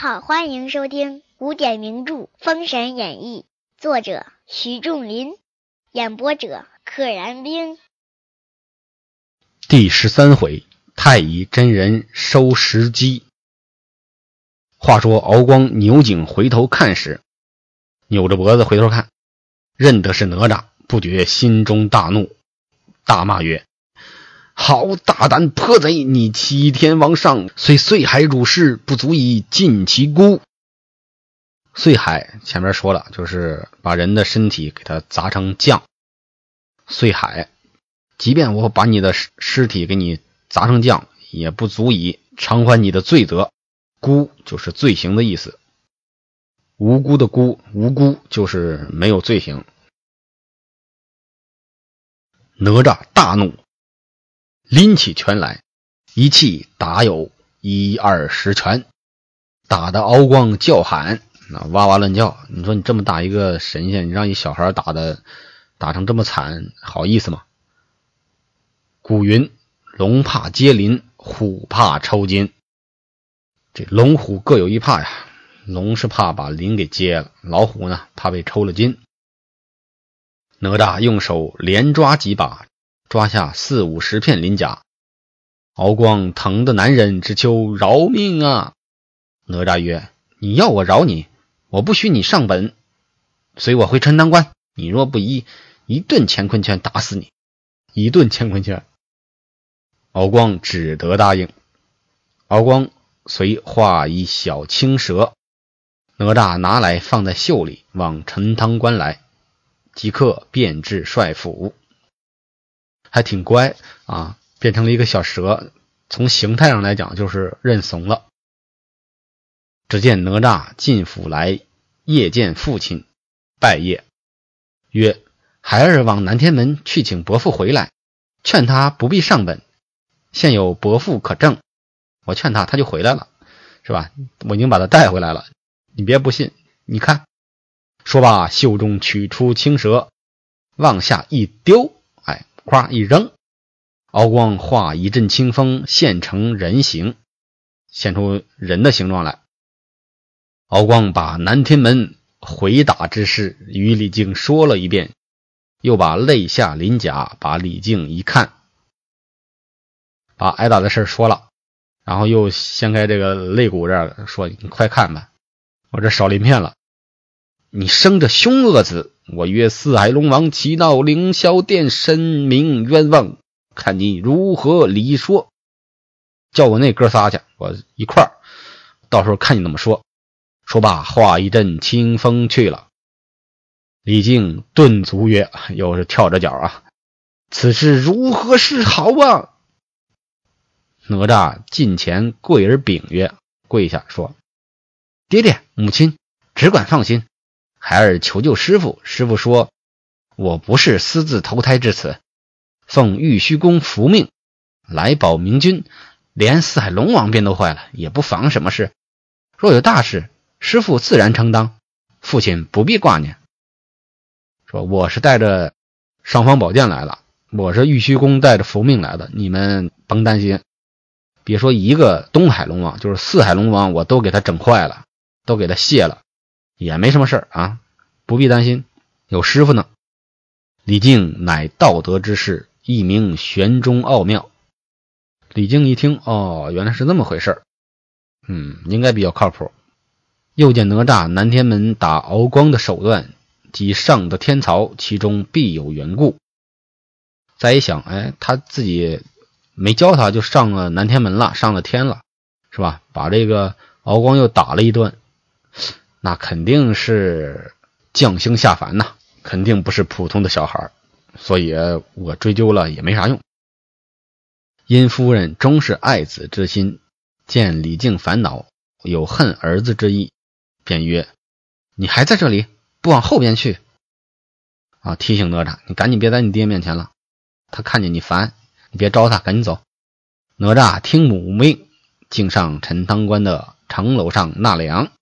好，欢迎收听古典名著《封神演义》，作者徐仲林，演播者可燃冰。第十三回，太乙真人收石机。话说敖光扭颈回头看时，扭着脖子回头看，认得是哪吒，不觉心中大怒，大骂曰：“好大胆泼贼！你欺天王上，虽岁海入世，不足以尽其孤。”岁海前面说了，就是把人的身体给他砸成酱。岁海，即便我把你的尸体给你砸成酱，也不足以偿还你的罪责。孤就是罪行的意思，无辜的孤，无辜就是没有罪行。哪吒大怒，拎起拳来，一气打有一二十拳，打得敖光叫喊，那哇哇乱叫。你说你这么大一个神仙，你让一小孩打的打成这么惨，好意思吗？古云：龙怕接鳞，虎怕抽筋。这龙虎各有一怕呀，龙是怕把鳞给接了，老虎呢怕被抽了筋。哪吒用手连抓几把，抓下四五十片鳞甲。敖光疼得难忍，只求饶命啊！哪吒曰：“你要我饶你，我不许你上本，随我回陈塘关。你若不依，一顿乾坤圈打死你！一顿乾坤圈。”敖光只得答应。敖光。遂画一小青蛇，哪吒拿来放在袖里，往陈塘关来，即刻便至帅府，还挺乖啊，变成了一个小蛇。从形态上来讲，就是认怂了。只见哪吒进府来，夜见父亲，拜谒，曰：“孩儿往南天门去请伯父回来，劝他不必上本，现有伯父可证。”我劝他，他就回来了，是吧？我已经把他带回来了，你别不信。你看，说罢，袖中取出青蛇，往下一丢，夸一扔，敖光化一阵清风，现成人形，现出人的形状来。敖光把南天门回打之事与李靖说了一遍，又把肋下鳞甲把李靖一看，把挨打的事说了。然后又掀开这个肋骨这儿说：“你快看吧，我这少鳞片了。你生着凶恶子，我约四海龙王齐到凌霄殿，申明冤枉，看你如何理说。叫我那哥仨去，我一块儿，到时候看你怎么说。”说罢，化一阵清风去了。李靖顿足曰：“又是跳着脚啊！此事如何是好啊？”哪吒近前跪而禀曰：“跪下说，爹爹母亲只管放心，孩儿求救师傅。师傅说，我不是私自投胎至此，奉玉虚宫福命来保明君，连四海龙王便都坏了，也不妨什么事。若有大事，师傅自然承当，父亲不必挂念。说我是带着尚方宝剑来了，我是玉虚宫带着福命来的，你们甭担心。”别说一个东海龙王，就是四海龙王，我都给他整坏了，都给他卸了，也没什么事儿啊，不必担心，有师傅呢。李靖乃道德之士，一名玄中奥妙。李靖一听，哦，原来是这么回事儿，嗯，应该比较靠谱。又见哪吒南天门打敖光的手段，及上的天曹，其中必有缘故。再一想，哎，他自己。没教他就上了南天门了，上了天了，是吧？把这个敖光又打了一顿，那肯定是降星下凡呐，肯定不是普通的小孩儿所以我追究了也没啥用。殷夫人终是爱子之心，见李靖烦恼，有恨儿子之意，便曰：“你还在这里，不往后边去。”啊，提醒哪吒，你赶紧别在你爹面前了，他看见你烦。你别招他，赶紧走。哪吒听母命，径上陈塘关的城楼上纳凉。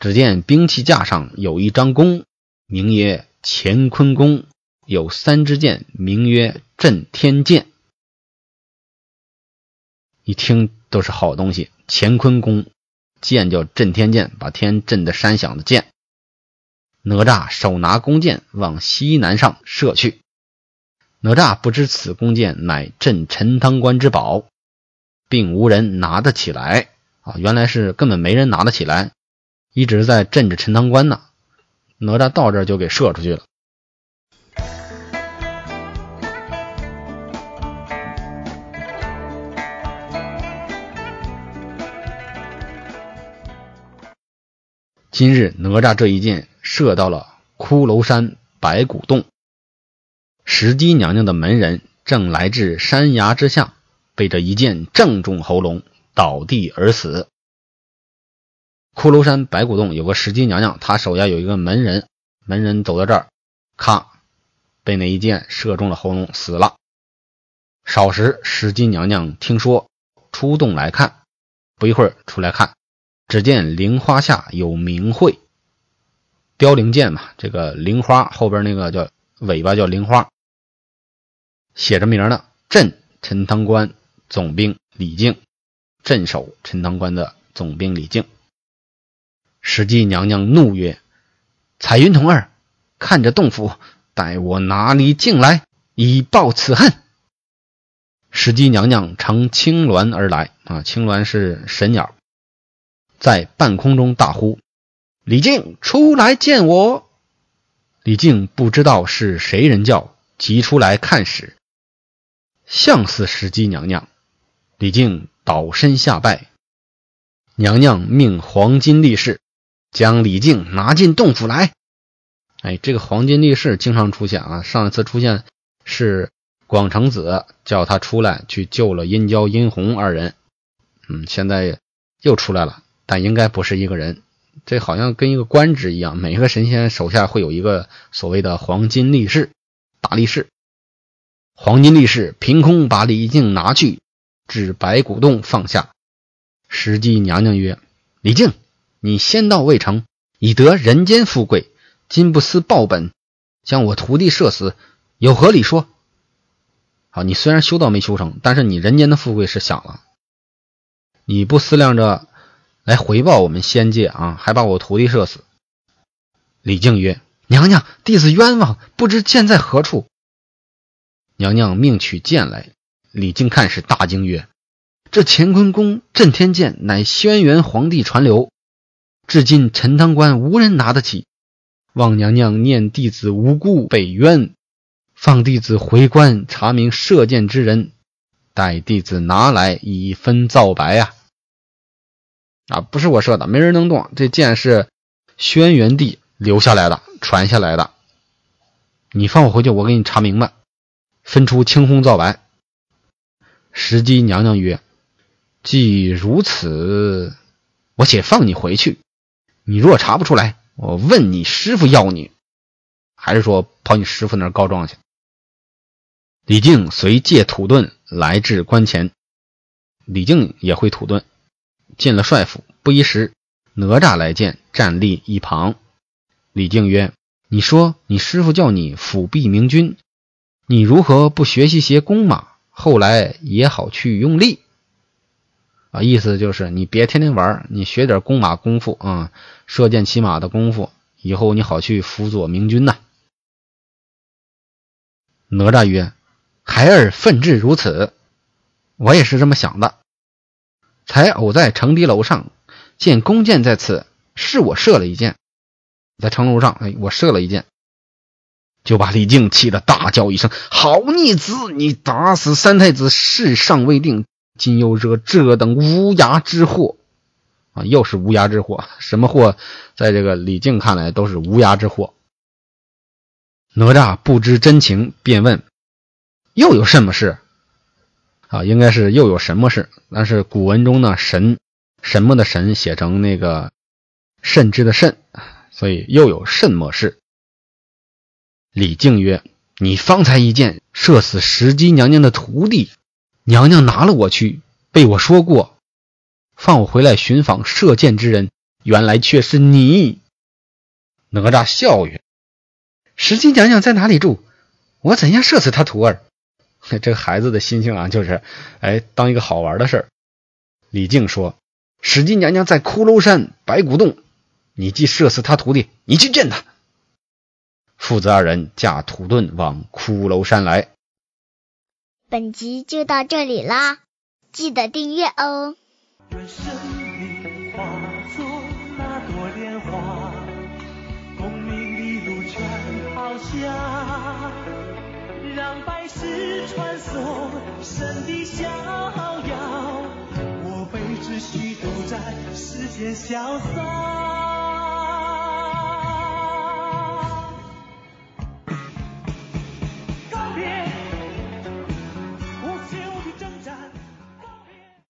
只见兵器架上有一张弓，名曰乾坤弓；有三支箭，名曰震天箭。一听都是好东西。乾坤弓箭叫震天箭，把天震得山响的箭。哪吒手拿弓箭往西南上射去。哪吒不知此弓箭乃镇陈塘关之宝，并无人拿得起来啊！原来是根本没人拿得起来，一直在镇着陈塘关呢。哪吒到这就给射出去了。今日哪吒这一箭射到了骷髅山白骨洞。石矶娘娘的门人正来至山崖之下，被这一箭正中喉咙，倒地而死。骷髅山白骨洞有个石矶娘娘，她手下有一个门人，门人走到这儿，咔，被那一箭射中了喉咙，死了。少时，石矶娘娘听说，出洞来看，不一会儿出来看，只见灵花下有名讳，凋零剑嘛，这个灵花后边那个叫尾巴叫灵花。写着名呢，镇陈塘关总兵李靖，镇守陈塘关的总兵李靖。石矶娘娘怒曰：“彩云童儿，看着洞府，待我拿李靖来，以报此恨。”石矶娘娘乘青鸾而来啊，青鸾是神鸟，在半空中大呼：“李靖，出来见我！”李靖不知道是谁人叫，急出来看时。像似石矶娘娘，李靖倒身下拜。娘娘命黄金力士将李靖拿进洞府来。哎，这个黄金力士经常出现啊。上一次出现是广成子叫他出来去救了殷郊、殷红二人。嗯，现在又出来了，但应该不是一个人。这好像跟一个官职一样，每个神仙手下会有一个所谓的黄金力士、大力士。黄金力士凭空把李靖拿去，至白骨洞放下。石矶娘娘曰：“李靖，你仙道未成，已得人间富贵，今不思报本，将我徒弟射死，有何理说？好，你虽然修道没修成，但是你人间的富贵是享了。你不思量着来回报我们仙界啊，还把我徒弟射死。”李靖曰：“娘娘，弟子冤枉，不知剑在何处。”娘娘命取剑来，李靖看时大惊曰：“这乾坤宫震天剑乃轩辕皇帝传流，至今陈塘关无人拿得起。望娘娘念弟子无辜被冤，放弟子回关查明射箭之人，待弟子拿来以分皂白呀！啊，不是我射的，没人能动。这箭是轩辕帝留下来的，传下来的。你放我回去，我给你查明白。”分出青红皂白。石矶娘娘曰：“既如此，我且放你回去。你若查不出来，我问你师傅要你，还是说跑你师傅那儿告状去？”李靖随借土遁来至关前，李靖也会土遁，进了帅府。不一时，哪吒来见，站立一旁。李靖曰：“你说你师傅叫你辅弼明君。”你如何不学习些弓马，后来也好去用力啊？意思就是你别天天玩，你学点弓马功夫啊，射箭骑马的功夫，以后你好去辅佐明君呐。哪吒曰：“孩儿奋志如此，我也是这么想的。才偶在城壁楼上见弓箭在此，是我射了一箭，在城楼上，哎，我射了一箭。”就把李靖气得大叫一声：“好逆子！你打死三太子，事尚未定，今又惹这等无涯之祸！啊，又是无涯之祸！什么祸，在这个李靖看来都是无涯之祸。”哪吒不知真情，便问：“又有什么事？”啊，应该是又有什么事？但是古文中呢，“神”什么的“神”写成那个“甚至”的“甚”，所以又有甚么事？李靖曰：“你方才一箭射死石矶娘娘的徒弟，娘娘拿了我去，被我说过，放我回来寻访射箭之人，原来却是你。”哪吒笑曰：“石矶娘娘在哪里住？我怎样射死她徒儿？” 这孩子的心情啊，就是，哎，当一个好玩的事儿。李靖说：“石矶娘娘在骷髅山白骨洞，你既射死他徒弟，你去见他。父子二人驾土遁往骷髅山来。本集就到这里啦，记得订阅哦。愿生命化作那朵莲花，功名利禄全抛下，让百世传颂神的逍遥。我辈只需都在世间潇洒。